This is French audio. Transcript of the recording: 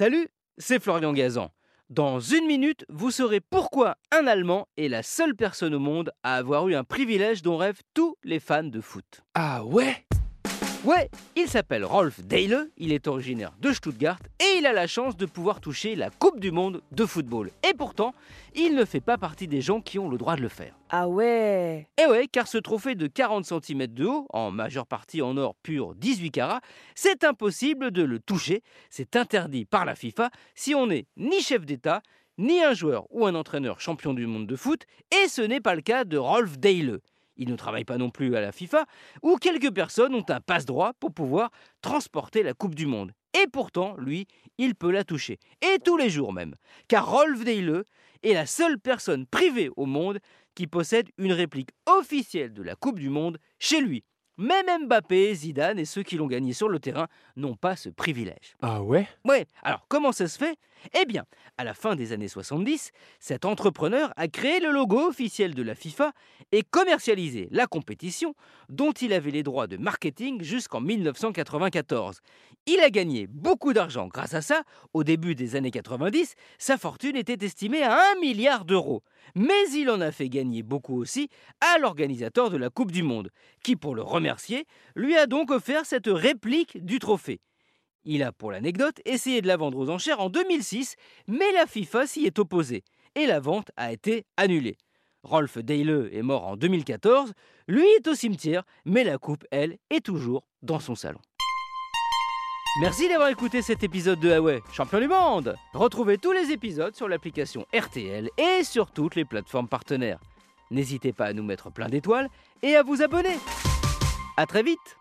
Salut, c'est Florian Gazan. Dans une minute, vous saurez pourquoi un Allemand est la seule personne au monde à avoir eu un privilège dont rêvent tous les fans de foot. Ah ouais? Ouais, il s'appelle Rolf Deile, il est originaire de Stuttgart et il a la chance de pouvoir toucher la Coupe du Monde de football. Et pourtant, il ne fait pas partie des gens qui ont le droit de le faire. Ah ouais Et ouais, car ce trophée de 40 cm de haut, en majeure partie en or pur 18 carats, c'est impossible de le toucher, c'est interdit par la FIFA si on n'est ni chef d'État, ni un joueur ou un entraîneur champion du monde de foot, et ce n'est pas le cas de Rolf Deile il ne travaille pas non plus à la FIFA, où quelques personnes ont un passe-droit pour pouvoir transporter la Coupe du Monde. Et pourtant, lui, il peut la toucher. Et tous les jours même. Car Rolf Deile est la seule personne privée au monde qui possède une réplique officielle de la Coupe du Monde chez lui. Même Mbappé, Zidane et ceux qui l'ont gagné sur le terrain n'ont pas ce privilège. Ah ouais? Ouais, alors comment ça se fait? Eh bien, à la fin des années 70, cet entrepreneur a créé le logo officiel de la FIFA et commercialisé la compétition dont il avait les droits de marketing jusqu'en 1994. Il a gagné beaucoup d'argent grâce à ça. Au début des années 90, sa fortune était estimée à 1 milliard d'euros. Mais il en a fait gagner beaucoup aussi à l'organisateur de la Coupe du Monde, qui, pour le remercier, lui a donc offert cette réplique du trophée. Il a, pour l'anecdote, essayé de la vendre aux enchères en 2006, mais la FIFA s'y est opposée, et la vente a été annulée. Rolf Deile est mort en 2014, lui est au cimetière, mais la coupe, elle, est toujours dans son salon. Merci d'avoir écouté cet épisode de Huawei, champion du monde Retrouvez tous les épisodes sur l'application RTL et sur toutes les plateformes partenaires. N'hésitez pas à nous mettre plein d'étoiles et à vous abonner. A très vite